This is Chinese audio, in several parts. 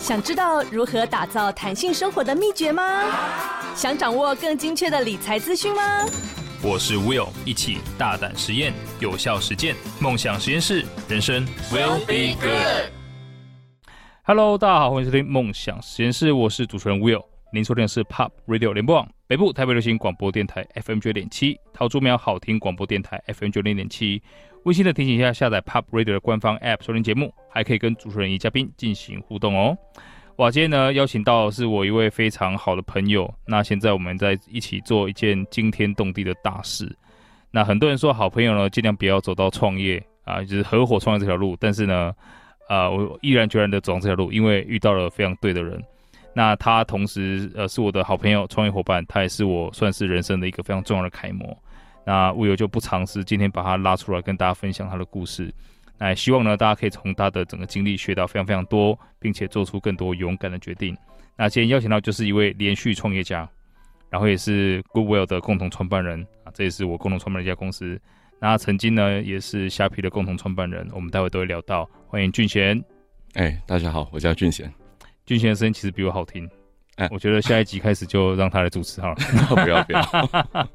想知道如何打造弹性生活的秘诀吗？想掌握更精确的理财资讯吗？我是 Will，一起大胆实验，有效实践，梦想实验室，人生 Will be good。Hello，大家好，欢迎收听梦想实验室，我是主持人 Will。您收听的是 Pop Radio 联播网北部台北流行广播电台 FM 九点七，桃竹苗好听广播电台 FM 九零点七。温馨的提醒一下，下载 Pop Radio 的官方 App 收听节目，还可以跟主持人与嘉宾进行互动哦。哇，今天呢邀请到是我一位非常好的朋友，那现在我们在一起做一件惊天动地的大事。那很多人说好朋友呢，尽量不要走到创业啊，就是合伙创业这条路。但是呢，啊，我毅然决然的走上这条路，因为遇到了非常对的人。那他同时呃是我的好朋友、创业伙伴，他也是我算是人生的一个非常重要的楷模。那物有就不尝试今天把他拉出来跟大家分享他的故事。那也希望呢大家可以从他的整个经历学到非常非常多，并且做出更多勇敢的决定。那今天邀请到就是一位连续创业家，然后也是 Goodwill 的共同创办人啊，这也是我共同创办的一家公司。那曾经呢也是虾皮的共同创办人，我们待会都会聊到。欢迎俊贤。哎，大家好，我叫俊贤。俊贤的声音其实比我好听，哎，我觉得下一集开始就让他来主持好了。不 要不要。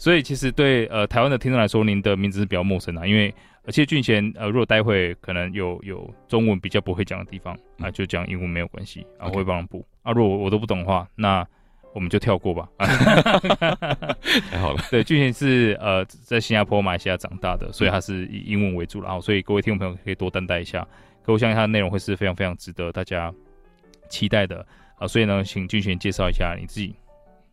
所以其实对呃台湾的听众来说，您的名字是比较陌生的，因为而且俊贤呃如果待会可能有有中文比较不会讲的地方，那、呃、就讲英文没有关系，然后会帮忙补。啊，如果我都不懂的话，那我们就跳过吧。太好了。对，俊贤是呃在新加坡、马来西亚长大的，所以他是以英文为主，然后所以各位听众朋友可以多担待一下。可我相信他的内容会是非常非常值得大家期待的啊、呃，所以呢，请俊贤介绍一下你自己。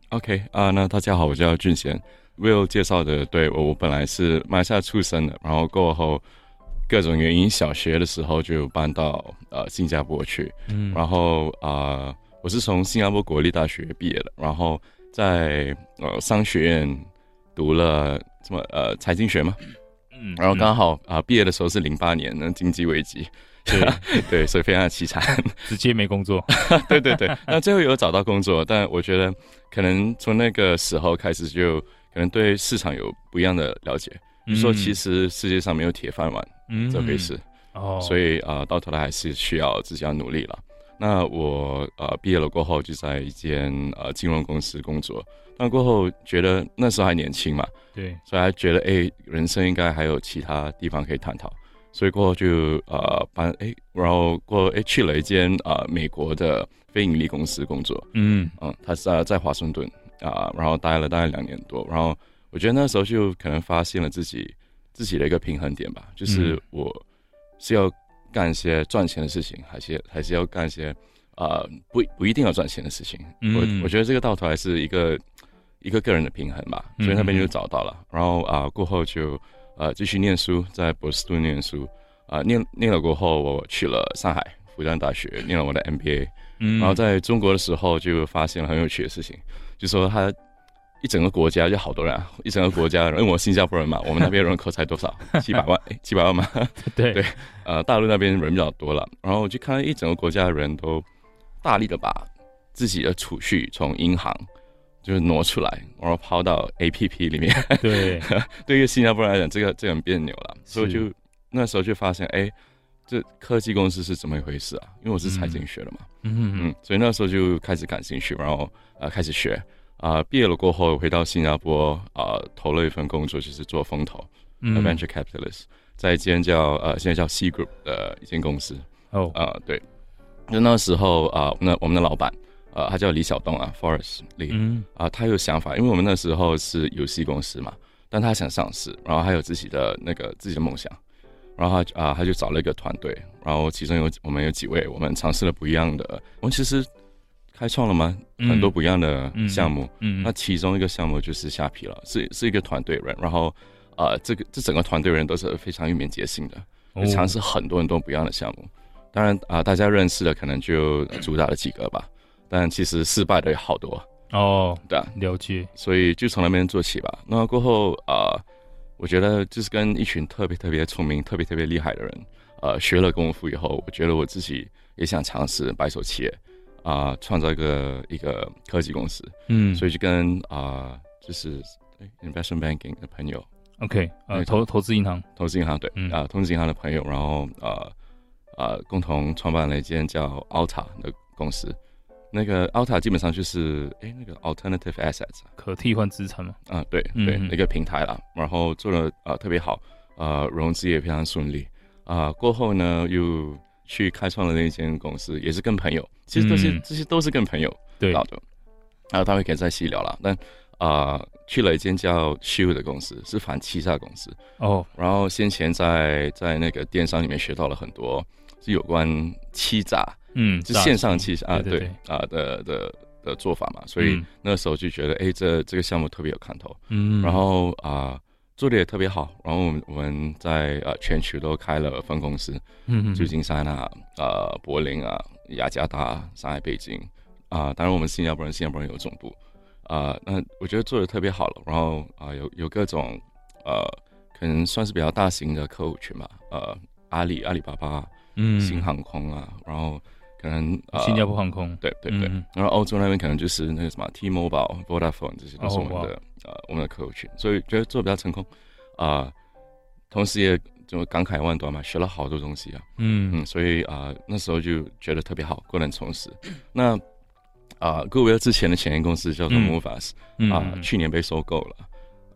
OK 啊，那大家好，我叫俊贤。Will 介绍的对我，我本来是马来西亚出生的，然后过后各种原因，小学的时候就搬到呃新加坡去，嗯，然后啊、呃，我是从新加坡国立大学毕业的，然后在呃商学院读了什么呃财经学嘛。嗯，然后刚好啊，毕、呃、业的时候是零八年，那经济危机，对 对，所以非常的凄惨，直接没工作。对对对，那最后有找到工作，但我觉得可能从那个时候开始，就可能对市场有不一样的了解。嗯、说其实世界上没有铁饭碗，嗯，这回事。哦，所以啊、呃，到头来还是需要自己要努力了。那我呃毕业了过后，就在一间呃金融公司工作。但过后觉得那时候还年轻嘛，对，所以还觉得哎、欸，人生应该还有其他地方可以探讨，所以过后就呃搬哎、欸，然后过后哎、欸、去了一间啊、呃、美国的非盈利公司工作，嗯。嗯，他是在在华盛顿啊，然后待了大概两年多，然后我觉得那时候就可能发现了自己自己的一个平衡点吧，就是我是要干一些赚钱的事情，还是还是要干一些啊、呃、不不一定要赚钱的事情，嗯、我我觉得这个到头来是一个。一个个人的平衡吧，所以那边就找到了。嗯、然后啊、呃，过后就呃继续念书，在波士顿念书啊、呃，念念了过后，我去了上海复旦大学念了我的 MBA。嗯，然后在中国的时候就发现了很有趣的事情，就说他一整个国家就好多人，一整个国家，因为我新加坡人嘛，我们那边人口才多少？七百万？七百万吗？对对，呃，大陆那边人比较多了。然后我就看到一整个国家的人都大力的把自己的储蓄从银行。就是挪出来，然后抛到 A P P 里面。对，对于新加坡人来讲，这个这很别扭了。所以就那时候就发现，哎，这科技公司是怎么一回事啊？因为我是财经学的嘛。嗯嗯，所以那时候就开始感兴趣，然后呃开始学啊、呃。毕业了过后回到新加坡啊、呃，投了一份工作，就是做风投、嗯、，venture capitalist，在一间叫呃现在叫 C Group 的一间公司。哦，啊、呃、对，就那时候啊，那、呃、我们的老板。呃，他叫李晓东啊，Forest 李，嗯，啊，他有想法，因为我们那时候是游戏公司嘛，但他想上市，然后还有自己的那个自己的梦想，然后他啊，他就找了一个团队，然后其中有我们有几位，我们尝试了不一样的，我们其实开创了嘛很多不一样的项目，嗯，嗯，那其中一个项目就是虾皮了，是是一个团队人，然后啊，这个这整个团队人都是非常有敏捷性的，就尝试很多很多不一样的项目，当然啊，大家认识的可能就主打了几个吧。但其实失败的有好多。哦，对啊，了解。所以就从那边做起吧。那过后啊、呃，我觉得就是跟一群特别特别聪明、特别特别厉害的人，呃，学了功夫以后，我觉得我自己也想尝试白手起业啊，创、呃、造一个一个科技公司。嗯，所以就跟啊、呃，就是 investment banking 的朋友，OK，呃，投投资银行，投资银行对，啊、嗯呃，投资银行的朋友，然后呃呃共同创办了一间叫 Alta 的公司。那个 Alta 基本上就是哎那个 Alternative Assets 可替换资产嘛。啊，对对，嗯、那个平台啦，然后做的呃特别好，呃融资也非常顺利。啊、呃，过后呢又去开创了那间公司，也是跟朋友，其实这些、嗯、这些都是跟朋友搞的。然后他们可以再细聊了，但啊、呃，去了一间叫 Shield 的公司，是反欺诈公司哦。然后先前在在那个电商里面学到了很多，是有关欺诈，嗯，是线上欺诈啊，对对啊的的的做法嘛。所以那时候就觉得，哎、嗯，这这个项目特别有看头，嗯。然后啊、呃，做的也特别好。然后我们我们在呃全球都开了分公司，嗯，旧金山啊，呃，柏林啊，雅加达、上海、北京。啊、呃，当然我们新加坡人，新加坡人有总部，啊、呃，那我觉得做的特别好了。然后啊、呃，有有各种呃，可能算是比较大型的客户群吧，呃，阿里、阿里巴巴，嗯，新航空啊，然后可能、呃、新加坡航空，对对对，嗯、然后欧洲那边可能就是那个什么 T-Mobile、Vodafone 这些都是我们的、哦、呃我们的客户群，所以觉得做的比较成功，啊、呃，同时也就感慨万端嘛，学了好多东西啊，嗯。嗯，所以啊、呃，那时候就觉得特别好，过得很充实。那啊，Goodwill 之前的前一公司叫做 Movers，啊、嗯呃，去年被收购了，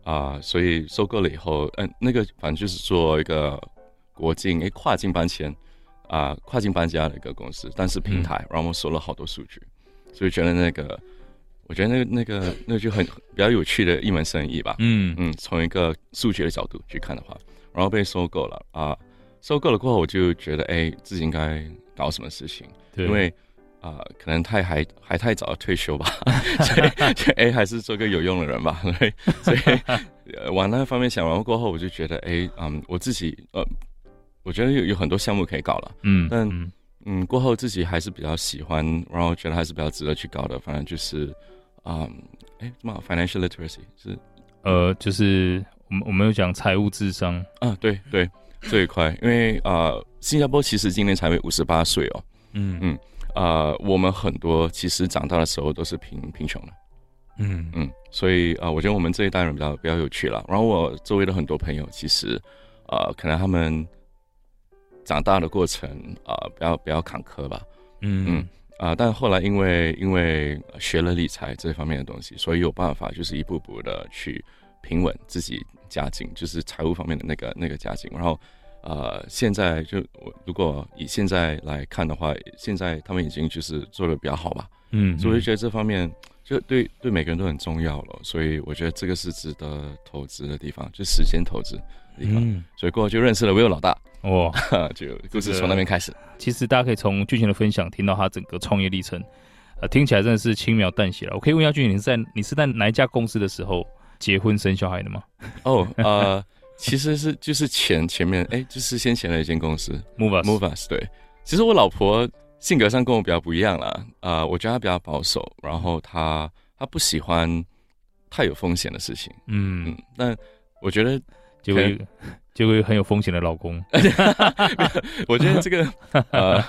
啊、呃，所以收购了以后，嗯、呃，那个反正就是做一个国境诶跨境搬迁，啊、呃，跨境搬家的一个公司，但是平台，嗯、然后我们收了好多数据，所以觉得那个，我觉得那个那个那就很比较有趣的一门生意吧，嗯。嗯，从一个数据的角度去看的话，然后被收购了。啊、呃，收购了过后，我就觉得哎，自己应该搞什么事情，对，因为。啊、呃，可能太还还太早退休吧，所以哎，还是做个有用的人吧。所以，所以呃，往那方面想然后过后，我就觉得，哎，嗯，我自己呃，我觉得有有很多项目可以搞了，嗯，但嗯，过后自己还是比较喜欢，然后觉得还是比较值得去搞的。反正就是，嗯，哎，什么 financial literacy 是呃，就是我们我们有讲财务智商啊，对对，这一块，因为啊、呃，新加坡其实今年才五十八岁哦，嗯嗯。呃，我们很多其实长大的时候都是贫贫穷的，嗯嗯，所以啊、呃，我觉得我们这一代人比较比较有趣了。然后我周围的很多朋友，其实呃，可能他们长大的过程啊、呃，比较比较坎坷吧，嗯。嗯啊、呃，但后来因为因为学了理财这方面的东西，所以有办法就是一步步的去平稳自己家境，就是财务方面的那个那个家境，然后。呃，现在就我如果以现在来看的话，现在他们已经就是做的比较好吧，嗯，所以我觉得这方面就对对每个人都很重要了，所以我觉得这个是值得投资的地方，就时间投资。的地方，嗯，所以过后就认识了 Will 老大，哇，就故事从那边开始。其实大家可以从剧情的分享听到他整个创业历程，呃，听起来真的是轻描淡写了。我可以问一下俊贤，你是在你是在哪一家公司的时候结婚生小孩的吗？哦，呃。其实是就是前前面哎，就是先前的一间公司，Movers Movers 对。其实我老婆性格上跟我比较不一样啦，啊、呃，我觉得她比较保守，然后她她不喜欢太有风险的事情，嗯嗯。但我觉得就会 就会很有风险的老公，我觉得这个呃。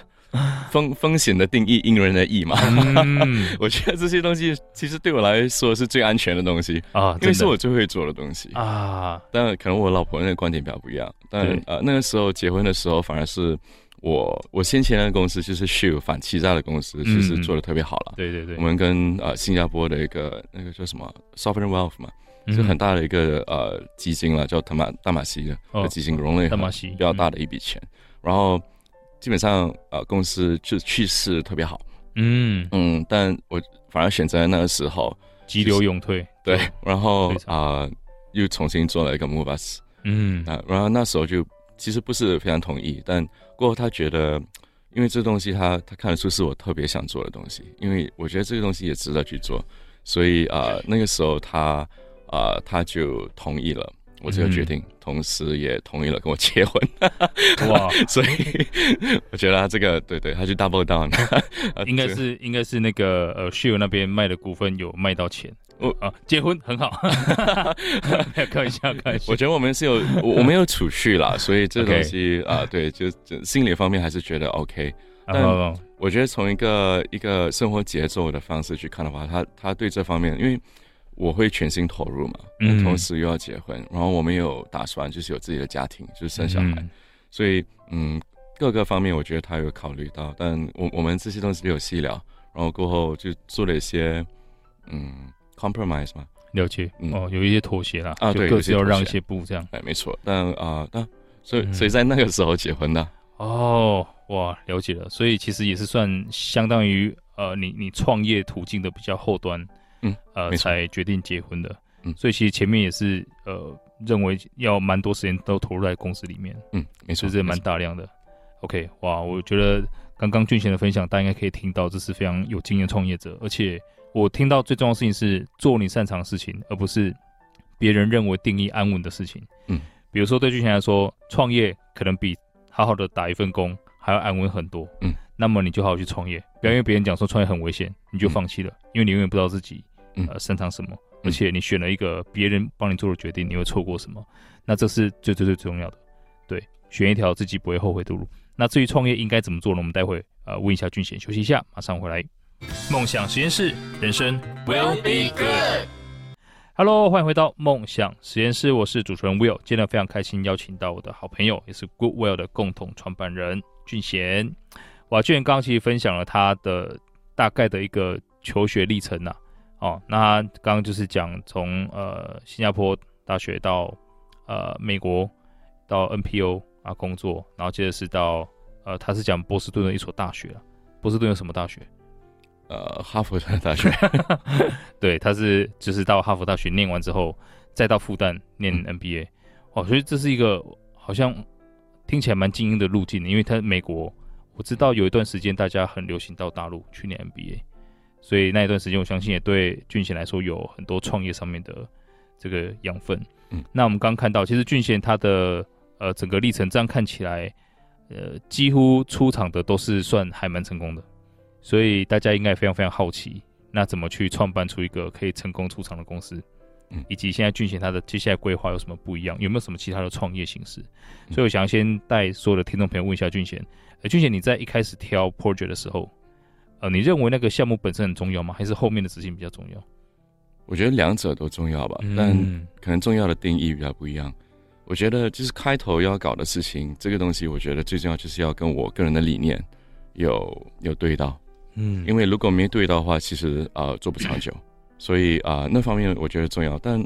风风险的定义因人而异嘛，嗯，我觉得这些东西其实对我来说是最安全的东西啊，因为是我最会做的东西啊。但可能我老婆那个观点比较不一样，但呃那个时候结婚的时候，反而是我我先前那个公司就是 Shield 反欺诈的公司，其实做的特别好了。对对对，我们跟呃新加坡的一个那个叫什么 Sovereign Wealth 嘛，是很大的一个呃基金了，叫特马大马西的基金，融了大马西比较大的一笔钱，然后。基本上，呃，公司就趋势特别好，嗯。嗯，但我反而选择那个时候急流勇退，对，然后啊、呃，又重新做了一个 move us，嗯。啊，然后那时候就其实不是非常同意，但过后他觉得，因为这东西他他看得出是我特别想做的东西，因为我觉得这个东西也值得去做，所以啊、呃，那个时候他啊、呃、他就同意了。我这个决定，同时也同意了跟我结婚。哇！所以 我觉得他这个对对，他就 double down，应该是应该是那个呃 Shield 那边卖的股份有卖到钱。哦啊，结婚很好。开玩笑，开玩笑。我觉得我们是有我们有储蓄啦，所以这东西啊，对，就就心理方面还是觉得 OK。但我觉得从一个一个生活节奏的方式去看的话，他他对这方面，因为。我会全心投入嘛，嗯，同时又要结婚，然后我们有打算就是有自己的家庭，就是生小孩，嗯、所以嗯，各个方面，我觉得他有考虑到，但我我们这些东西都有细聊，然后过后就做了一些嗯 compromise 嘛，了解，嗯、哦，有一些妥协啦，啊，对，各自要让一些步这样，哎，没错，但啊，但所以所以在那个时候结婚的，嗯、哦，哇，了解了，所以其实也是算相当于呃，你你创业途径的比较后端，嗯，呃，才决定结婚的，嗯，所以其实前面也是呃。认为要蛮多时间都投入在公司里面，嗯，没错，这是蛮大量的。OK，哇，我觉得刚刚俊贤的分享，大家应该可以听到，这是非常有经验创业者，而且我听到最重要的事情是做你擅长的事情，而不是别人认为定义安稳的事情。嗯，比如说对俊贤来说，创业可能比好好的打一份工还要安稳很多。嗯，那么你就好好去创业，不要因为别人讲说创业很危险，你就放弃了，嗯、因为你永远不知道自己呃擅长什么。而且你选了一个别人帮你做的决定，你会错过什么？那这是最最最重要的。对，选一条自己不会后悔的路。那至于创业应该怎么做呢？我们待会呃问一下俊贤，休息一下，马上回来。梦想实验室，人生 will be good。Hello，欢迎回到梦想实验室，我是主持人 Will。今天非常开心邀请到我的好朋友，也是 Goodwill 的共同创办人俊贤。哇，俊贤刚刚其实分享了他的大概的一个求学历程呐、啊。哦，那他刚刚就是讲从呃新加坡大学到呃美国到 NPO 啊工作，然后接着是到呃他是讲波士顿的一所大学，波士顿有什么大学？呃，哈佛的大学。对，他是就是到哈佛大学念完之后，再到复旦念 MBA。哦，所以这是一个好像听起来蛮精英的路径的，因为他美国我知道有一段时间大家很流行到大陆去念 MBA。所以那一段时间，我相信也对俊贤来说有很多创业上面的这个养分。嗯，那我们刚看到，其实俊贤他的呃整个历程，这样看起来，呃，几乎出场的都是算还蛮成功的。所以大家应该非常非常好奇，那怎么去创办出一个可以成功出场的公司？嗯，以及现在俊贤他的接下来规划有什么不一样？有没有什么其他的创业形式？所以我想要先带所有的听众朋友问一下俊贤，呃，俊贤你在一开始挑 project 的时候。呃，你认为那个项目本身很重要吗？还是后面的执行比较重要？我觉得两者都重要吧，嗯、但可能重要的定义比较不一样。我觉得就是开头要搞的事情，这个东西我觉得最重要就是要跟我个人的理念有有对到。嗯，因为如果没对到的话，其实呃做不长久。所以啊、呃，那方面我觉得重要。但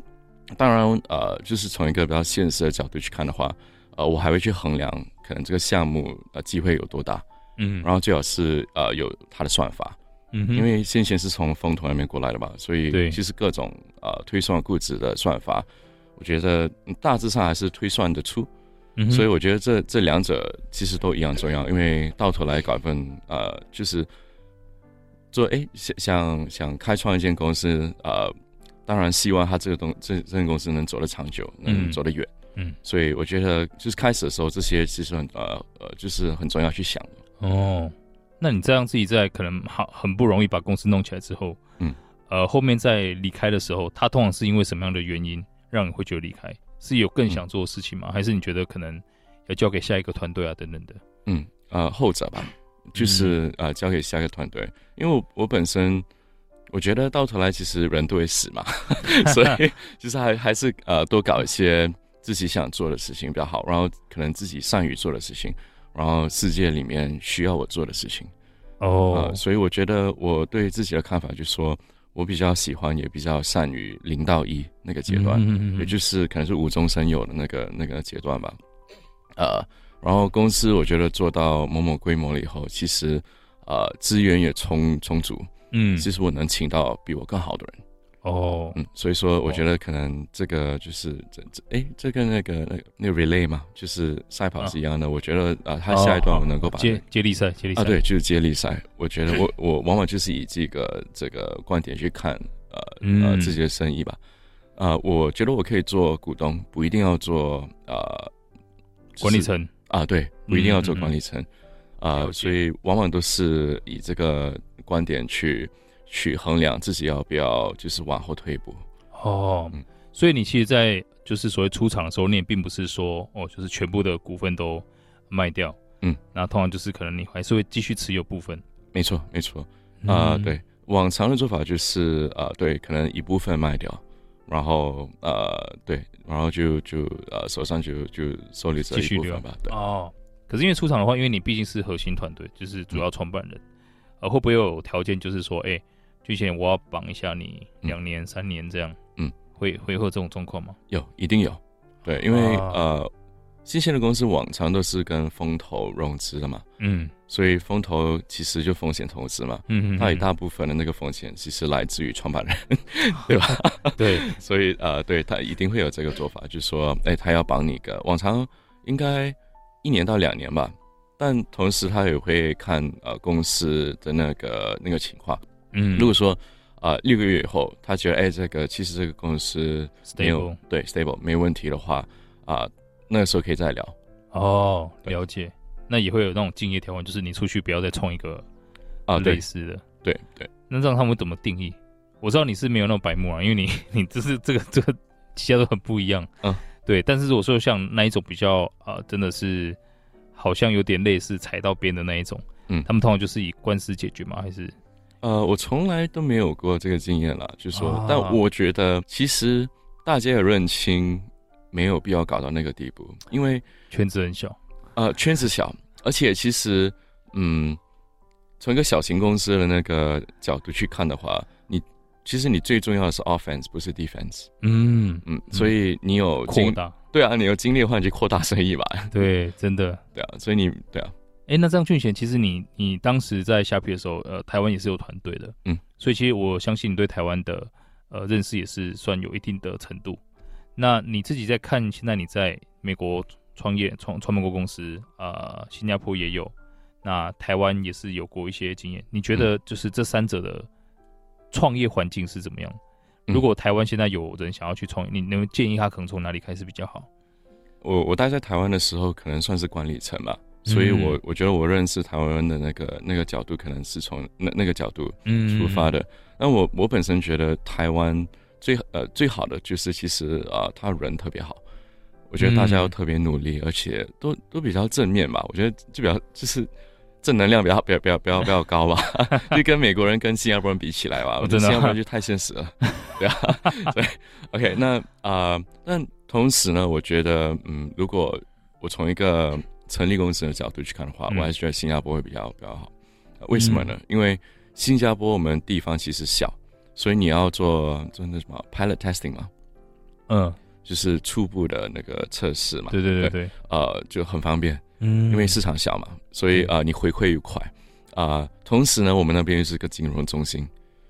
当然呃，就是从一个比较现实的角度去看的话，呃，我还会去衡量可能这个项目呃机会有多大。嗯，然后最好是呃有它的算法，嗯，因为先前是从风投那边过来的嘛，所以对，其实各种呃推算估值的算法，我觉得大致上还是推算得出，嗯，所以我觉得这这两者其实都一样重要，因为到头来搞一份呃就是做哎想想想开创一间公司，呃，当然希望他这个东这这间公司能走得长久，能走得远，嗯，所以我觉得就是开始的时候这些其实很呃呃就是很重要去想的。哦，那你这样自己在可能好很不容易把公司弄起来之后，嗯，呃，后面在离开的时候，他通常是因为什么样的原因让你会觉得离开？是有更想做的事情吗？嗯、还是你觉得可能要交给下一个团队啊等等的？嗯，呃，后者吧，就是、嗯、呃交给下一个团队，因为我我本身我觉得到头来其实人都会死嘛，所以其实还还是呃多搞一些自己想做的事情比较好，然后可能自己善于做的事情。然后世界里面需要我做的事情，哦、oh. 呃，所以我觉得我对自己的看法就是说，我比较喜欢也比较善于零到一那个阶段，嗯、也就是可能是无中生有的那个那个阶段吧。呃，然后公司我觉得做到某某规模了以后，其实呃资源也充充足，嗯，其实我能请到比我更好的人。哦、oh.，嗯，所以说我觉得可能这个就是这这哎，这跟那个那个那个 relay 嘛，就是赛跑是一样的。Oh. 我觉得啊，他下一段我能够把、那个、接接力赛，接力赛啊，对，就是接力赛。我觉得 我我往往就是以这个这个观点去看呃、嗯、呃自己的生意吧。啊、呃，我觉得我可以做股东，不一定要做呃、就是、管理层啊，对，不一定要做管理层啊、所以往往都是以这个观点去。去衡量自己要不要就是往后退一步。哦、嗯，所以你其实，在就是所谓出场的时候，你也并不是说哦，就是全部的股份都卖掉，嗯，那通常就是可能你还是会继续持有部分，没错没错，啊、呃、对，往常的做法就是啊、呃、对，可能一部分卖掉，然后呃对，然后就就呃手上就就手里这一部分吧，对。哦，可是因为出场的话，因为你毕竟是核心团队，就是主要创办人，呃，会不会有条件，就是说，哎，俊贤，我要绑一下你两年、三年这样？嗯，会会有这种状况吗？有，一定有。对，因为呃。新鲜的公司往常都是跟风投融资的嘛，嗯，所以风投其实就风险投资嘛，嗯嗯，它一大部分的那个风险其实来自于创办人，对吧？对，所以呃，对他一定会有这个做法，就是说，哎，他要绑你个，往常应该一年到两年吧，但同时他也会看呃公司的那个那个情况，嗯，如果说啊呃、六个月以后他觉得哎这个其实这个公司没有 stable 对 stable 没问题的话啊。呃那个时候可以再聊哦，了解。那也会有那种敬业条款，就是你出去不要再创一个啊类似的。对对。那这样他们怎么定义？我知道你是没有那种白目啊，因为你 你这是这个这个其他都很不一样。嗯，对。但是如果说像那一种比较啊，真的是好像有点类似踩到边的那一种，嗯，他们通常就是以官司解决吗？还是？呃，我从来都没有过这个经验啦，就是说，但我觉得其实大家也认清。没有必要搞到那个地步，因为圈子很小，呃，圈子小，而且其实，嗯，从一个小型公司的那个角度去看的话，你其实你最重要的是 offense，不是 defense。嗯嗯，所以你有扩大，对啊，你有精力的话，你就扩大生意吧。对，真的，对啊，所以你对啊，哎，那这样俊贤，其实你你当时在虾皮的时候，呃，台湾也是有团队的，嗯，所以其实我相信你对台湾的呃认识也是算有一定的程度。那你自己在看，现在你在美国创业创创办过公司，呃，新加坡也有，那台湾也是有过一些经验。你觉得就是这三者的创业环境是怎么样？嗯、如果台湾现在有人想要去创业，你能建议他可能从哪里开始比较好？我我待在台湾的时候，可能算是管理层吧，所以我我觉得我认识台湾的那个那个角度，可能是从那那个角度出发的。那、嗯、我我本身觉得台湾。最呃最好的就是其实啊、呃，他人特别好，我觉得大家都特别努力，嗯、而且都都比较正面吧。我觉得就比较就是正能量比较比较比较比较比较高吧。就跟美国人跟新加坡人比起来吧，我觉得新加坡人就太现实了，对啊。对，OK，那啊、呃，但同时呢，我觉得嗯，如果我从一个成立公司的角度去看的话，嗯、我还是觉得新加坡会比较比较好。为什么呢？嗯、因为新加坡我们地方其实小。所以你要做做那什么 pilot testing 嘛，嗯，就是初步的那个测试嘛，对对对对，呃，就很方便，嗯，因为市场小嘛，所以啊、呃，你回馈又快，啊、呃，同时呢，我们那边又是个金融中心，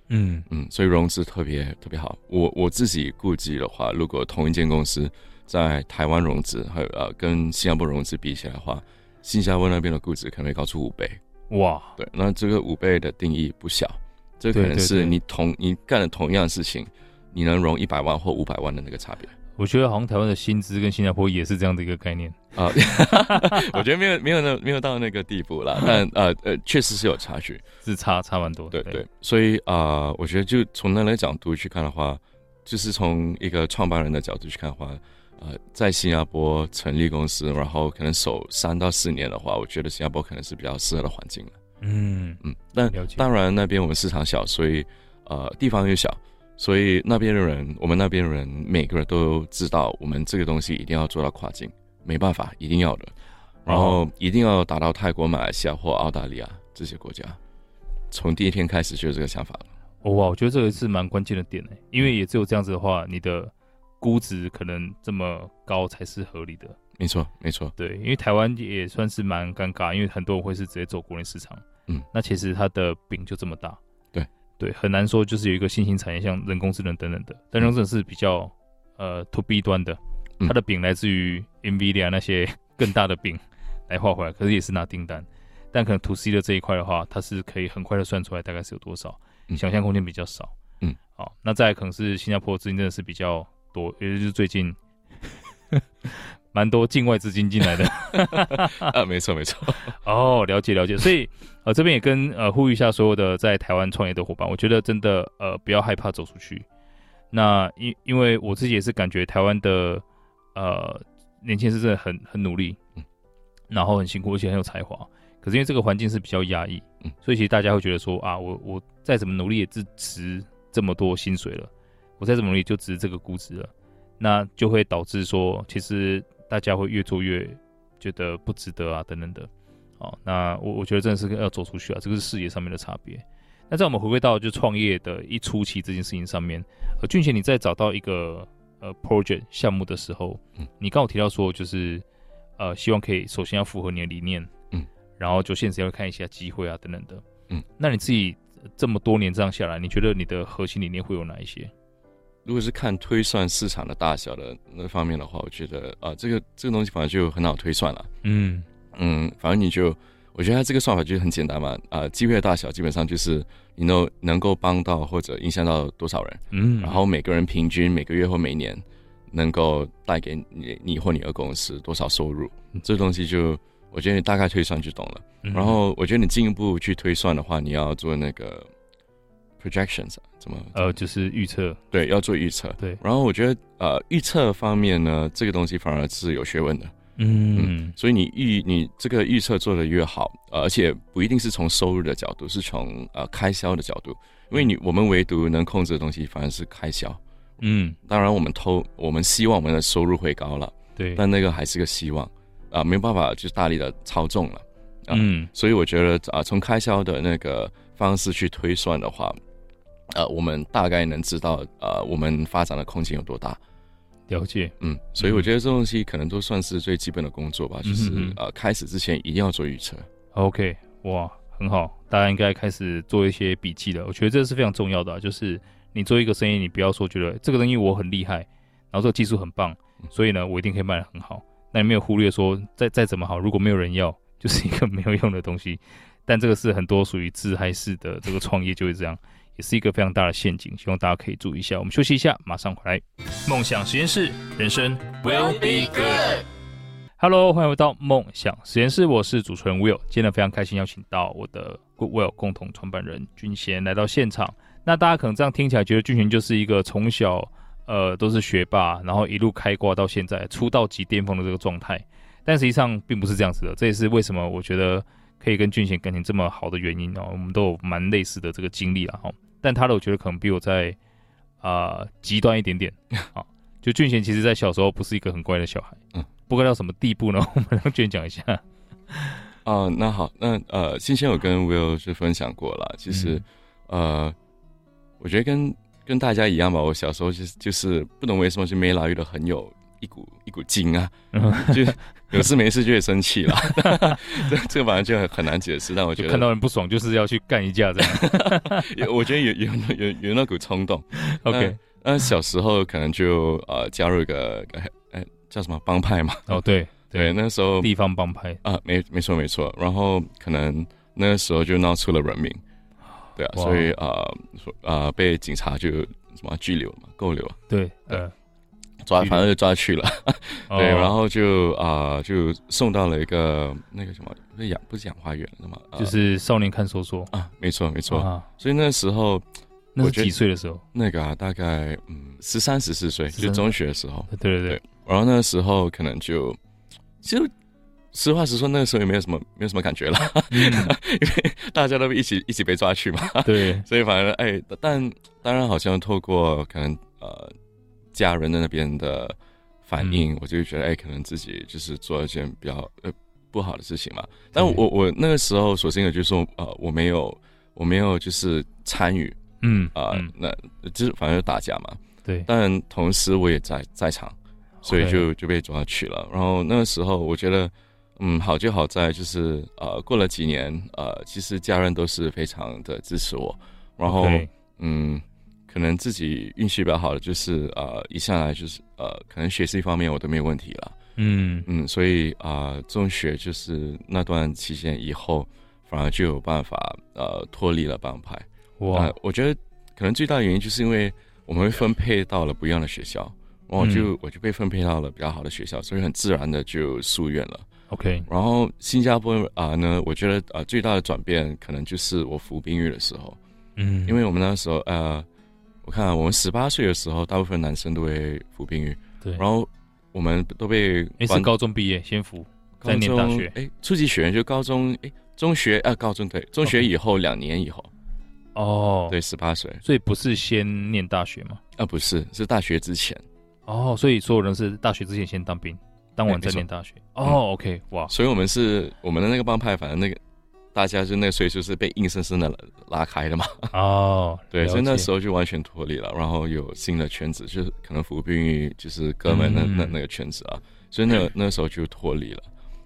嗯。嗯，所以融资特别特别好。我我自己估计的话，如果同一间公司在台湾融资，还有呃跟新加坡融资比起来的话，新加坡那边的估值可能会高出五倍，哇，对，那这个五倍的定义不小。这可能是你同你干了同样的事情，你能融一百万或五百万的那个差别。我觉得好像台湾的薪资跟新加坡也是这样的一个概念啊。我觉得没有没有那没有到那个地步啦，但呃呃确实是有差距，是差差蛮多。对对，所以啊、呃，我觉得就从那个角度去看的话，就是从一个创办人的角度去看的话，呃，在新加坡成立公司，然后可能守三到四年的话，我觉得新加坡可能是比较适合的环境了。嗯嗯，但当然那边我们市场小，所以呃地方又小，所以那边的人，我们那边的人每个人都知道，我们这个东西一定要做到跨境，没办法，一定要的，然后一定要达到泰国、马来西亚或澳大利亚这些国家，从第一天开始就有这个想法了。哦哇，我觉得这个是蛮关键的点诶，因为也只有这样子的话，你的估值可能这么高才是合理的。没错，没错，对，因为台湾也算是蛮尴尬，因为很多人会是直接走国内市场，嗯，那其实它的饼就这么大，对，对，很难说就是有一个新兴产业，像人工智能等等的，但人工智能是比较呃 to B 端的，它的饼来自于 NVIDIA 那些 更大的饼来画回来，可是也是拿订单，但可能 to C 的这一块的话，它是可以很快的算出来大概是有多少，想象空间比较少，嗯，好，那再来可能是新加坡资金真的是比较多，也就是最近。蛮多境外资金进来的，啊，没错没错，哦，了解了解，所以呃这边也跟呃呼吁一下所有的在台湾创业的伙伴，我觉得真的呃不要害怕走出去。那因因为我自己也是感觉台湾的呃年轻人是真的很很努力，嗯，然后很辛苦，而且很有才华。可是因为这个环境是比较压抑，嗯，所以其实大家会觉得说啊，我我再怎么努力也只值这么多薪水了，我再怎么努力就只是这个估值了，那就会导致说其实。大家会越做越觉得不值得啊等等的。哦，那我我觉得真的是要走出去啊，这个是视野上面的差别。那在我们回归到就创业的一初期这件事情上面，呃，俊贤你在找到一个呃 project 项目的时候，嗯，你刚好提到说就是呃希望可以首先要符合你的理念，嗯，然后就现实要看一下机会啊等等的，嗯，那你自己这么多年这样下来，你觉得你的核心理念会有哪一些？如果是看推算市场的大小的那方面的话，我觉得啊，这个这个东西反正就很好推算了，嗯。嗯，反正你就。我觉得它这个算法就是很简单嘛，啊、呃，机会的大小基本上就是你能能够帮到或者影响到多少人，嗯，然后每个人平均每个月或每年能够带给你你或你的公司多少收入，嗯、这东西就我觉得你大概推算就懂了。嗯、然后我觉得你进一步去推算的话，你要做那个 projections 怎么？呃，就是预测，对，要做预测，对。然后我觉得呃预测方面呢，这个东西反而是有学问的。嗯，嗯，所以你预你这个预测做得越好，呃，而且不一定是从收入的角度，是从呃开销的角度，因为你我们唯独能控制的东西反而是开销。嗯，当然我们偷，我们希望我们的收入会高了，对，但那个还是个希望，啊、呃，没有办法就是大力的操纵了。呃、嗯，所以我觉得啊、呃，从开销的那个方式去推算的话，呃，我们大概能知道呃我们发展的空间有多大。了解，嗯，所以我觉得这东西可能都算是最基本的工作吧，嗯、就是呃，开始之前一定要做预测。OK，哇，很好，大家应该开始做一些笔记了。我觉得这是非常重要的、啊，就是你做一个生意，你不要说觉得这个东西我很厉害，然后这个技术很棒，所以呢，我一定可以卖得很好。那你没有忽略说，再再怎么好，如果没有人要，就是一个没有用的东西。但这个是很多属于自嗨式的这个创业就会这样。也是一个非常大的陷阱，希望大家可以注意一下。我们休息一下，马上回来。梦想实验室，人生 will be good。Hello，欢迎回到梦想实验室，我是主持人 Will。今天非常开心邀请到我的 Goodwill 共同创办人俊贤来到现场。那大家可能这样听起来觉得俊贤就是一个从小呃都是学霸，然后一路开挂到现在出道即巅峰的这个状态，但实际上并不是这样子的。这也是为什么我觉得可以跟俊贤感情这么好的原因哦。我们都有蛮类似的这个经历了哈。但他的我觉得可能比我在啊极端一点点 啊，就俊贤其实在小时候不是一个很乖的小孩，嗯，不乖到什么地步呢？我们让俊贤讲一下。哦、呃，那好，那呃，先前有跟 Will 是分享过了，其实、嗯、呃，我觉得跟跟大家一样吧，我小时候就是就是不懂为什么就没老遇的很有。一股一股劲啊，就有事没事就会生气了，这这个反正就很很难解释。但我觉得看到人不爽就是要去干一架这样，我觉得有有有有那股冲动。OK，那小时候可能就呃加入一个哎叫什么帮派嘛？哦对对，那时候地方帮派啊，没没错没错。然后可能那个时候就闹出了人命，对啊，所以呃呃被警察就什么拘留了嘛，扣留了。对，呃。抓，反正就抓去了，对，然后就啊、呃，就送到了一个那个什么，不是养，不是养花园，那么就是少年看守所啊，没错没错。所以那时候，那是几岁的时候？那个啊，大概嗯十三十四岁，就中学的时候。对对对。然后那个时候可能就，其实实话实说，那个时候也没有什么，没有什么感觉了，因为大家都一起一起被抓去嘛。对。所以反正哎，但当然好像透过可能呃。家人的那边的反应，嗯、我就觉得，哎，可能自己就是做了一件比较呃不好的事情嘛。但我我那个时候，所幸的就是说，呃，我没有，我没有就是参与，嗯啊，呃嗯、那就是反正就打架嘛。对。但同时我也在在场，所以就就被抓去了。然后那个时候，我觉得，嗯，好就好在就是呃，过了几年，呃，其实家人都是非常的支持我。然后嗯。可能自己运气比较好的，就是呃，一上来就是呃，可能学习方面我都没有问题了。嗯嗯，所以啊、呃，中学就是那段期间以后，反而就有办法呃脱离了帮派。哇、呃，我觉得可能最大的原因就是因为我们会分配到了不一样的学校，然后就、嗯、我就被分配到了比较好的学校，所以很自然的就疏远了。OK，然后新加坡啊、呃、呢，我觉得啊、呃、最大的转变可能就是我服兵役的时候。嗯，因为我们那时候呃。我看我们十八岁的时候，大部分男生都会服兵役。对，然后我们都被你是高中毕业先服，再念大学。哎，初级学院就高中，哎，中学啊，高中对，中学以后两年以后。哦，对，十八岁，所以不是先念大学吗？啊，不是，是大学之前。哦，所以所有人是大学之前先当兵。当完再念大学。哦，OK，哇，所以我们是我们的那个帮派，反正那个大家就那个岁数是被硬生生的拉开的嘛。哦，对，所以那时候就完全脱离了，然后有新的圈子，就是可能服兵役就是哥们那那那个圈子啊，所以那那时候就脱离了。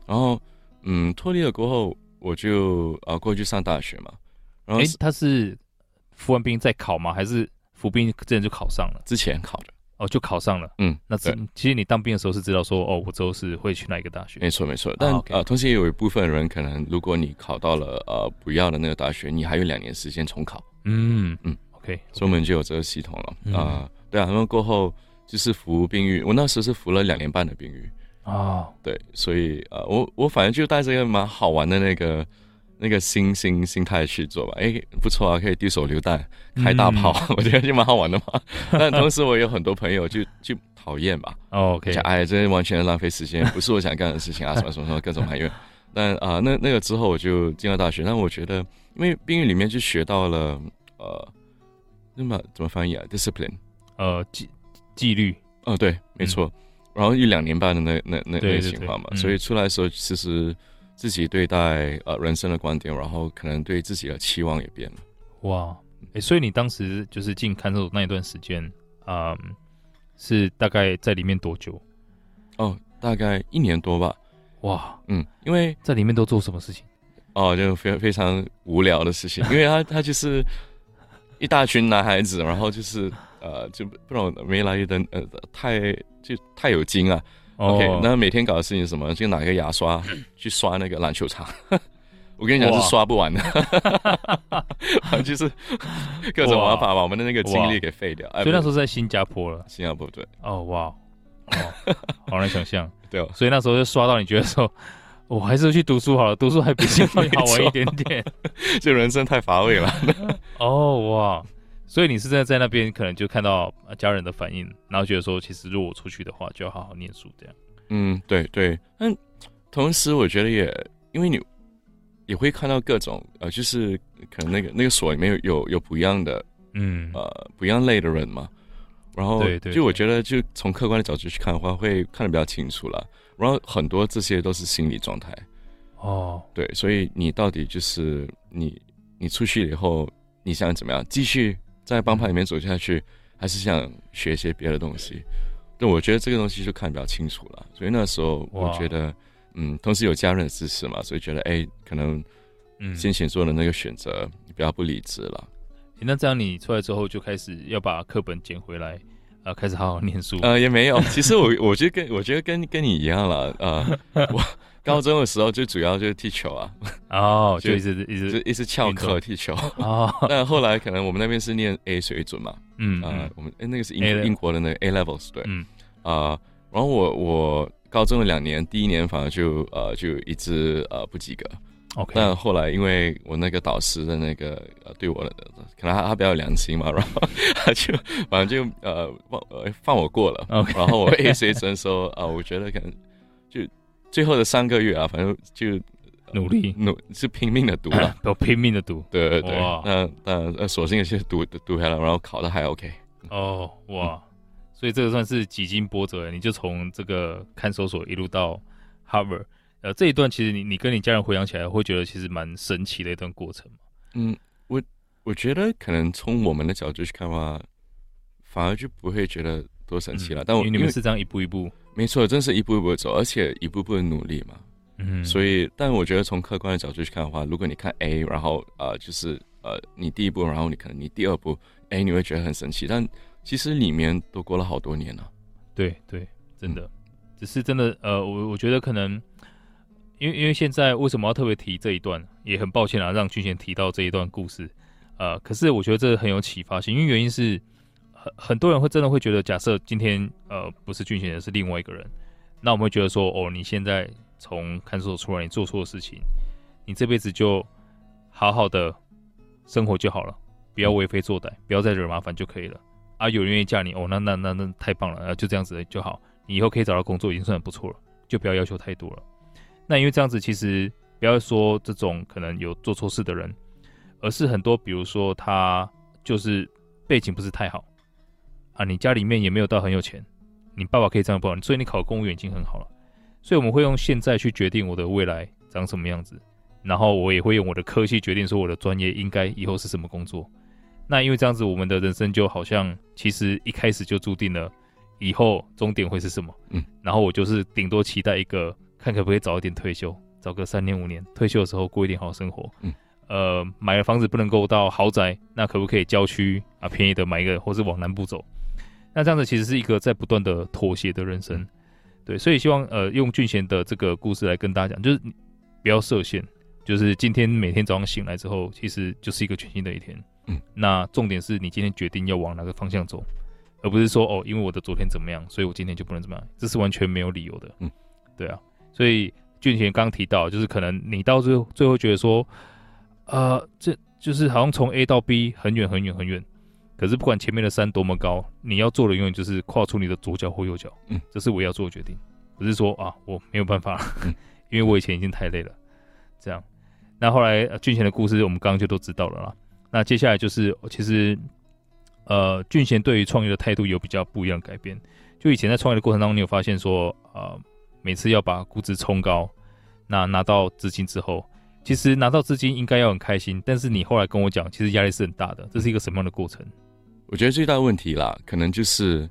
然后，嗯，脱离了过后，我就啊过去上大学嘛。然后，哎，他是服完兵再考吗？还是服兵之前就考上了？之前考的。哦，就考上了。嗯，那是其实你当兵的时候是知道说，哦，我之后是会去哪一个大学？没错，没错。但呃，同时也有一部分人可能，如果你考到了呃不要的那个大学，你还有两年时间重考。嗯嗯，OK，所以我们就有这个系统了啊。对啊，然后过后就是服兵役，我那时候是服了两年半的兵役。啊，对，所以呃，我我反正就带着一个蛮好玩的那个那个心心心态去做吧。哎，不错啊，可以丢手榴弹、开大炮，我觉得就蛮好玩的嘛。但同时我有很多朋友就就讨厌吧。OK，哎，这完全浪费时间，不是我想干的事情啊，什么什么什么各种埋怨。但啊，那那个之后我就进了大学。但我觉得，因为兵役里面就学到了呃，那么怎么翻译啊？discipline，呃，纪纪律。哦，对，没错。然后一两年半的那那那那情况嘛，所以出来的时候，其实自己对待呃人生的观点，然后可能对自己的期望也变了。哇，哎，所以你当时就是进看守所那一段时间，嗯，是大概在里面多久？哦，大概一年多吧。哇，嗯，因为在里面都做什么事情？哦，就非非常无聊的事情，因为他他就是一大群男孩子，然后就是。呃，就不知道没来的呃，太就太有劲了。Oh. OK，那每天搞的事情是什么？就拿一个牙刷 去刷那个篮球场。我跟你讲是刷不完的，就是各种玩法把我们的那个精力给废掉。所以那时候在新加坡了，新加坡对。哦，哇，好难想象。对哦，所以那时候就刷到你觉得说，我还是去读书好了，读书还比兴趣好玩一点点。就人生太乏味了。哦，哇。所以你是在在那边可能就看到家人的反应，然后觉得说，其实如果我出去的话，就要好好念书这样。嗯，对对。但同时，我觉得也因为你也会看到各种呃，就是可能那个那个所里面有有，有不一样的嗯呃不一样类的人嘛。然后就我觉得就从客观的角度去看的话，会看得比较清楚了。然后很多这些都是心理状态。哦，对，所以你到底就是你你出去以后，你想怎么样继续？在帮派里面走下去，还是想学一些别的东西。对，我觉得这个东西就看比较清楚了。所以那时候我觉得，嗯，同时有家人的支持嘛，所以觉得，哎、欸，可能，嗯，先前做的那个选择比较不理智了。那这样你出来之后就开始要把课本捡回来，啊，开始好好念书。呃，也没有，其实我我觉得跟我觉得跟跟你一样了，呃，我。高中的时候就主要就是踢球啊，哦，就一直一直就一直翘课踢球。哦，但后来可能我们那边是念 A 水准嘛，嗯啊、呃，我们哎那个是英英国的那个 A levels 对，嗯啊、呃，然后我我高中的两年，第一年反而就呃就一直呃不及格，OK，但后来因为我那个导师的那个呃对我的可能他他比较有良心嘛，然后 他就反正就呃放呃放我过了，OK，然后我 A 水准说 啊、呃，我觉得可能就。最后的三个月啊，反正就努力努是拼命的读了，都拼命的读。对对对，那那呃，索性也是读读下来，然后考的还 OK。哦哇，所以这个算是几经波折，你就从这个看守所一路到 Harvard。呃，这一段其实你你跟你家人回想起来，会觉得其实蛮神奇的一段过程。嗯，我我觉得可能从我们的角度去看的话，反而就不会觉得多神奇了。嗯、但我因为你们是这样一步一步。没错，真是一步一步走，而且一步步的努力嘛。嗯，所以，但我觉得从客观的角度去看的话，如果你看 A，然后呃，就是呃，你第一步，然后你可能你第二步，A，你会觉得很神奇，但其实里面都过了好多年了。对对，真的，只是真的呃，我我觉得可能，因为因为现在为什么要特别提这一段，也很抱歉啊，让俊贤提到这一段故事，呃，可是我觉得这很有启发性，因为原因是。很很多人会真的会觉得，假设今天呃不是俊贤，是另外一个人，那我们会觉得说，哦，你现在从看守所出来，你做错事情，你这辈子就好好的生活就好了，不要为非作歹，不要再惹麻烦就可以了。啊，有人愿意嫁你，哦，那那那那太棒了，啊，就这样子就好，你以后可以找到工作已经算很不错了，就不要要求太多了。那因为这样子，其实不要说这种可能有做错事的人，而是很多，比如说他就是背景不是太好。啊，你家里面也没有到很有钱，你爸爸可以这样帮你，所以你考公务员已经很好了。所以我们会用现在去决定我的未来长什么样子，然后我也会用我的科系决定说我的专业应该以后是什么工作。那因为这样子，我们的人生就好像其实一开始就注定了以后终点会是什么。嗯，然后我就是顶多期待一个，看可不可以早一点退休，早个三年五年，退休的时候过一点好生活。嗯，呃，买了房子不能够到豪宅，那可不可以郊区啊便宜的买一个，或是往南部走？那这样子其实是一个在不断的妥协的人生。对，所以希望呃用俊贤的这个故事来跟大家讲，就是不要设限，就是今天每天早上醒来之后，其实就是一个全新的一天。嗯，那重点是你今天决定要往哪个方向走，而不是说哦，因为我的昨天怎么样，所以我今天就不能怎么样，这是完全没有理由的。嗯，对啊，所以俊贤刚提到，就是可能你到最后最后觉得说，呃，这就是好像从 A 到 B 很远很远很远，可是不管前面的山多么高，你要做的永远就是跨出你的左脚或右脚。嗯，这是我要做的决定，不是说啊我没有办法，嗯，因为我以前已经太累了。这样，那后来俊贤的故事我们刚刚就都知道了啦。那接下来就是，其实，呃，俊贤对于创业的态度有比较不一样的改变。就以前在创业的过程当中，你有发现说，呃，每次要把估值冲高，那拿到资金之后，其实拿到资金应该要很开心，但是你后来跟我讲，其实压力是很大的。这是一个什么样的过程？我觉得最大的问题啦，可能就是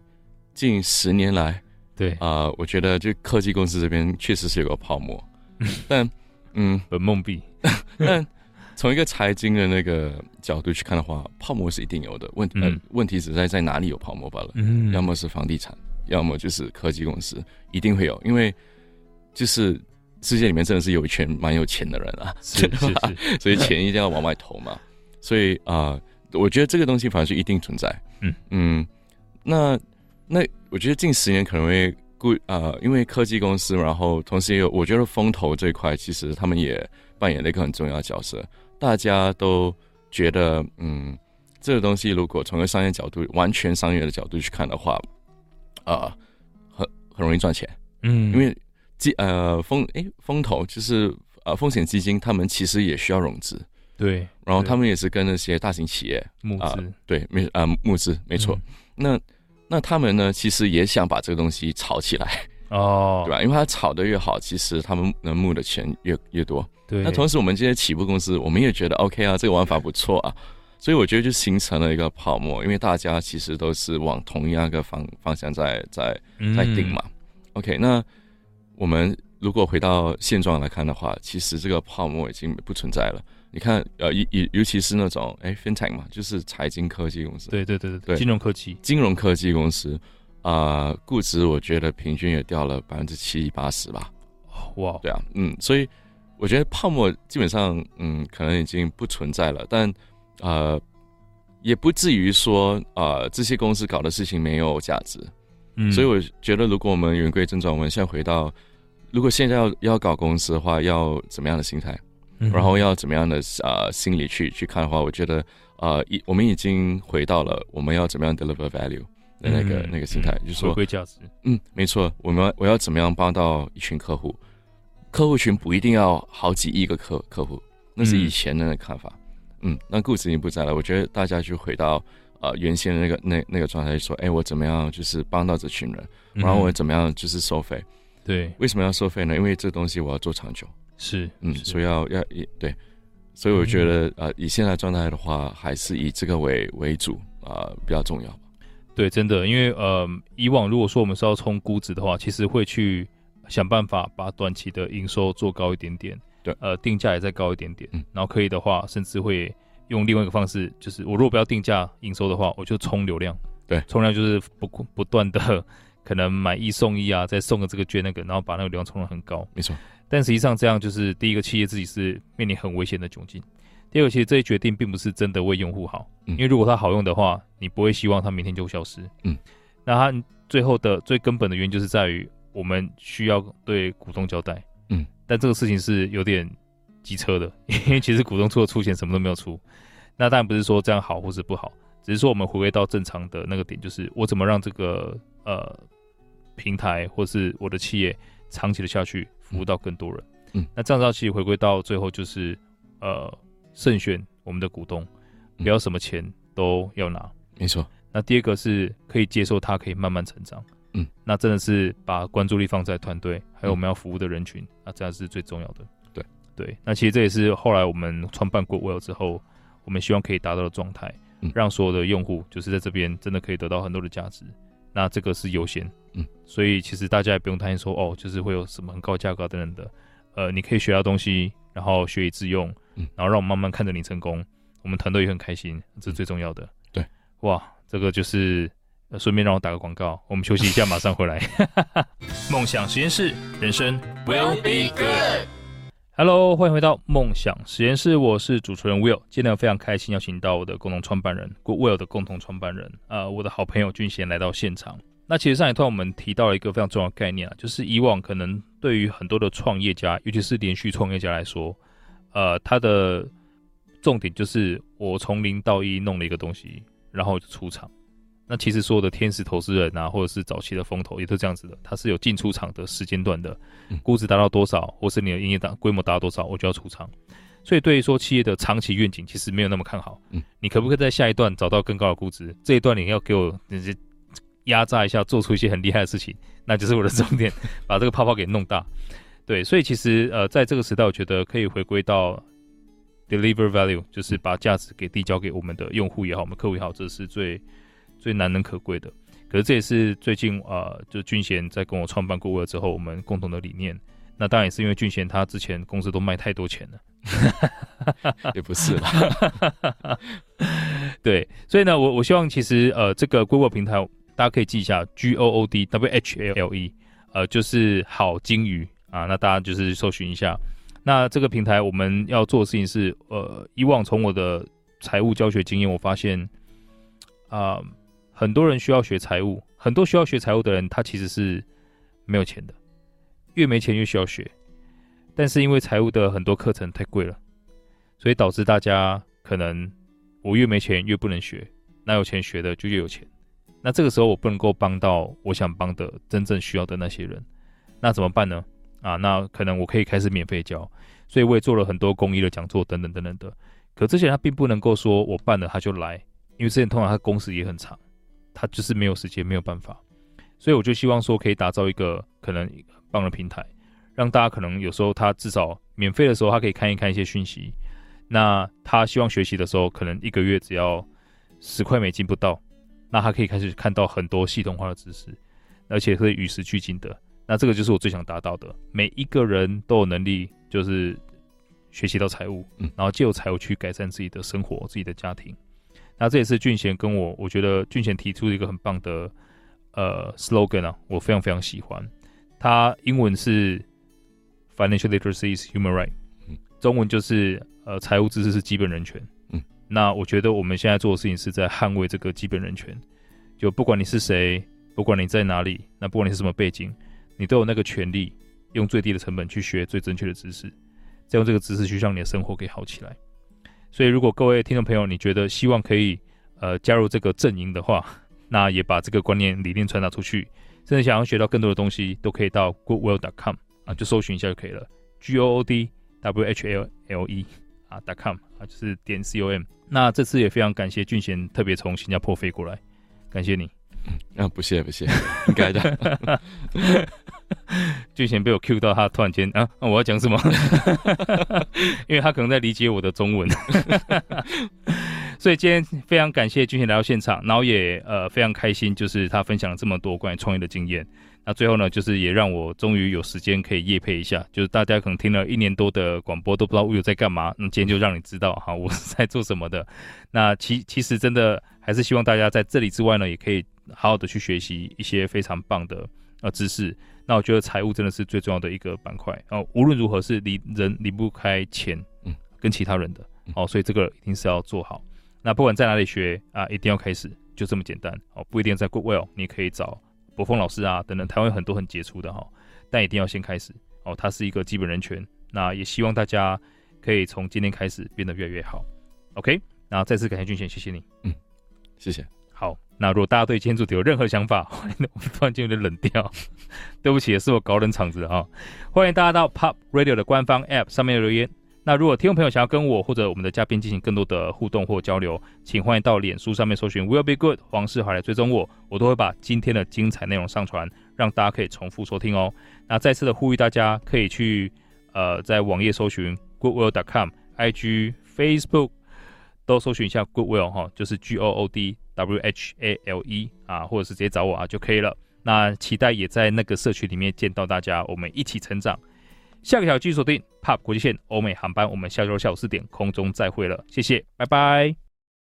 近十年来，对啊、呃，我觉得就科技公司这边确实是有个泡沫，但嗯，本梦币，但。从一个财经的那个角度去看的话，泡沫是一定有的。问题、嗯呃、问题只在在哪里有泡沫罢了。嗯，要么是房地产，要么就是科技公司，一定会有。因为就是世界里面真的是有一群蛮有钱的人啊，是是是，所以钱一定要往外投嘛。所以啊、呃，我觉得这个东西反而是一定存在。嗯嗯，那那我觉得近十年可能会故啊、呃，因为科技公司，然后同时也有，我觉得风投这一块其实他们也扮演了一个很重要的角色。大家都觉得，嗯，这个东西如果从一个商业角度，完全商业的角度去看的话，啊、呃，很很容易赚钱，嗯，因为基呃风诶风投就是呃风险基金，他们其实也需要融资，对，然后他们也是跟那些大型企业募资、呃，对，没啊、呃、募资没错，嗯、那那他们呢，其实也想把这个东西炒起来。哦，对吧？因为它炒的越好，其实他们能募的钱越越多。对。那同时，我们这些起步公司，我们也觉得 OK 啊，这个玩法不错啊，所以我觉得就形成了一个泡沫，因为大家其实都是往同样一个方方向在在在定嘛。嗯、OK，那我们如果回到现状来看的话，其实这个泡沫已经不存在了。你看，呃，尤尤尤其是那种哎，FinTech 嘛，就是财经科技公司。对对对对对，金融科技，金融科技公司。啊、呃，估值我觉得平均也掉了百分之七八十吧。哇，对啊，嗯，所以我觉得泡沫基本上，嗯，可能已经不存在了。但呃，也不至于说，呃，这些公司搞的事情没有价值。嗯，所以我觉得，如果我们言归正传，我们现在回到，如果现在要要搞公司的话，要怎么样的心态？嗯，然后要怎么样的呃心理去去看的话，我觉得，呃，已我们已经回到了我们要怎么样 deliver value。的那个、嗯、那个心态，就是说，回归价值。嗯，没错，我们我要怎么样帮到一群客户？客户群不一定要好几亿个客客户，那是以前的那个看法。嗯，嗯，那故事已经不在了。我觉得大家就回到呃原先的那个那那个状态，说，哎，我怎么样就是帮到这群人，然后我怎么样就是收费？对，为什么要收费呢？因为这东西我要做长久。是，嗯，所以要要也对，所以我觉得呃，以现在状态的话，还是以这个为为主啊、呃，比较重要。对，真的，因为呃，以往如果说我们是要冲估值的话，其实会去想办法把短期的营收做高一点点，对，呃，定价也再高一点点，嗯，然后可以的话，甚至会用另外一个方式，就是我如果不要定价营收的话，我就冲流量，对，冲量就是不不断的可能买一送一啊，再送个这个券那个，然后把那个流量冲得很高，没错，但实际上这样就是第一个企业自己是面临很危险的窘境。第二个，其实这些决定并不是真的为用户好，嗯，因为如果它好用的话，你不会希望它明天就消失，嗯，那它最后的最根本的原因就是在于我们需要对股东交代，嗯，但这个事情是有点机车的，因为其实股东除了出钱什么都没有出，那当然不是说这样好或是不好，只是说我们回归到正常的那个点，就是我怎么让这个呃平台或是我的企业长期的下去，服务到更多人，嗯，那这样子其实回归到最后就是呃。慎选我们的股东，不要什么钱都要拿。没错。那第二个是可以接受他可以慢慢成长，嗯，那真的是把关注力放在团队，还有我们要服务的人群，那这样是最重要的。对。对，那其实这也是后来我们创办 GoodWell 之后，我们希望可以达到的状态，嗯，让所有的用户就是在这边真的可以得到很多的价值。那这个是优先，嗯，所以其实大家也不用担心说哦，就是会有什么很高价格等等的，呃，你可以学到东西，然后学以致用，嗯，然后让我们慢慢看着你成功，我们团队也很开心，这是最重要的。对，哇，这个就是顺便让我打个广告，我们休息一下，马上回来。梦想实验室，人生 will be good。Hello，欢迎回到梦想实验室，我是主持人 Will。今天非常开心邀请到我的共同创办人，Will 的共同创办人啊、我的好朋友俊贤来到现场。那其实上一段我们提到了一个非常重要的概念啊，就是以往可能对于很多的创业家，尤其是连续创业家来说，呃，他的重点就是我从零到一弄了一个东西，然后就出场。那其实所有的天使投资人啊，或者是早期的风投，也都这样子的，它是有进出场的时间段的，估值达到多少，或是你的营业档规模达到多少，我就要出场。所以对于说企业的长期愿景，其实没有那么看好。嗯，你可不可以在下一段找到更高的估值？这一段你要给我压榨一下，做出一些很厉害的事情，那就是我的重点，把这个泡泡给弄大。对，所以其实呃，在这个时代，我觉得可以回归到 deliver value，就是把价值给递交给我们的用户也好，我们客户也好，这是最。最难能可贵的，可是这也是最近呃，就俊贤在跟我创办 GoodWell 之后，我们共同的理念。那当然也是因为俊贤他之前公司都卖太多钱了，也不是啦。对，所以呢，我我希望其实呃，这个 GoodWell 平台大家可以记一下 G O O D W H L E，呃，就是好金鱼啊。那大家就是搜寻一下。那这个平台我们要做的事情是，呃，以往从我的财务教学经验，我发现啊。呃很多人需要学财务，很多需要学财务的人，他其实是没有钱的，越没钱越需要学。但是因为财务的很多课程太贵了，所以导致大家可能我越没钱越不能学，那有钱学的就越有钱。那这个时候我不能够帮到我想帮的真正需要的那些人，那怎么办呢？啊，那可能我可以开始免费教，所以我也做了很多公益的讲座等等等等的。可这些他并不能够说我办了他就来，因为之前通常他工时也很长。他就是没有时间，没有办法，所以我就希望说可以打造一个可能很棒的平台，让大家可能有时候他至少免费的时候，他可以看一看一些讯息。那他希望学习的时候，可能一个月只要十块美金不到，那他可以开始看到很多系统化的知识，而且是与时俱进的。那这个就是我最想达到的，每一个人都有能力，就是学习到财务，然后借由财务去改善自己的生活、自己的家庭。那这也是俊贤跟我，我觉得俊贤提出了一个很棒的呃 slogan 啊，我非常非常喜欢。他英文是 Financial literacy is human right，中文就是呃财务知识是基本人权。嗯，那我觉得我们现在做的事情是在捍卫这个基本人权。就不管你是谁，不管你在哪里，那不管你是什么背景，你都有那个权利用最低的成本去学最正确的知识，再用这个知识去让你的生活给好起来。所以，如果各位听众朋友，你觉得希望可以呃加入这个阵营的话，那也把这个观念理念传达出去。甚至想要学到更多的东西，都可以到 goodwill.com 啊，就搜寻一下就可以了。G O O D W H L L E 啊 dot，.com 啊，就是点 C O M。那这次也非常感谢俊贤特别从新加坡飞过来，感谢你。啊，不谢不谢，应该的。俊贤被我 Q 到，他突然间啊，我要讲什么？因为他可能在理解我的中文，所以今天非常感谢俊贤来到现场，然后也呃非常开心，就是他分享了这么多关于创业的经验。那最后呢，就是也让我终于有时间可以夜配一下，就是大家可能听了一年多的广播都不知道我有在干嘛，那今天就让你知道哈，我是在做什么的。那其其实真的还是希望大家在这里之外呢，也可以好好的去学习一些非常棒的呃知识。那我觉得财务真的是最重要的一个板块哦，无论如何是离人离不开钱，嗯，跟其他人的哦，所以这个一定是要做好。那不管在哪里学啊，一定要开始，就这么简单哦，不一定在 GoodWell，你可以找博峰老师啊等等，台湾有很多很杰出的哈，但一定要先开始哦，它是一个基本人权。那也希望大家可以从今天开始变得越来越好。OK，那再次感谢俊贤，谢谢你，嗯，谢谢。好，那如果大家对今天主题有任何想法，我突然间有点冷掉，对不起，也是我搞冷场子哈。欢迎大家到 Pop Radio 的官方 App 上面留言，那如果听众朋友想要跟我或者我们的嘉宾进行更多的互动或交流，请欢迎到脸书上面搜寻 Will Be Good 黄世华来追踪我，我都会把今天的精彩内容上传，让大家可以重复收听哦。那再次的呼吁大家可以去呃在网页搜寻 Goodwill.com，IG、Facebook 都搜寻一下 Goodwill 哈，就是 G O O D W H A L E 啊，或者是直接找我啊就可以了。那期待也在那个社区里面见到大家，我们一起成长。下个小时继续锁定 POP 国际线欧美航班，我们下周下午四点空中再会了，谢谢，拜拜。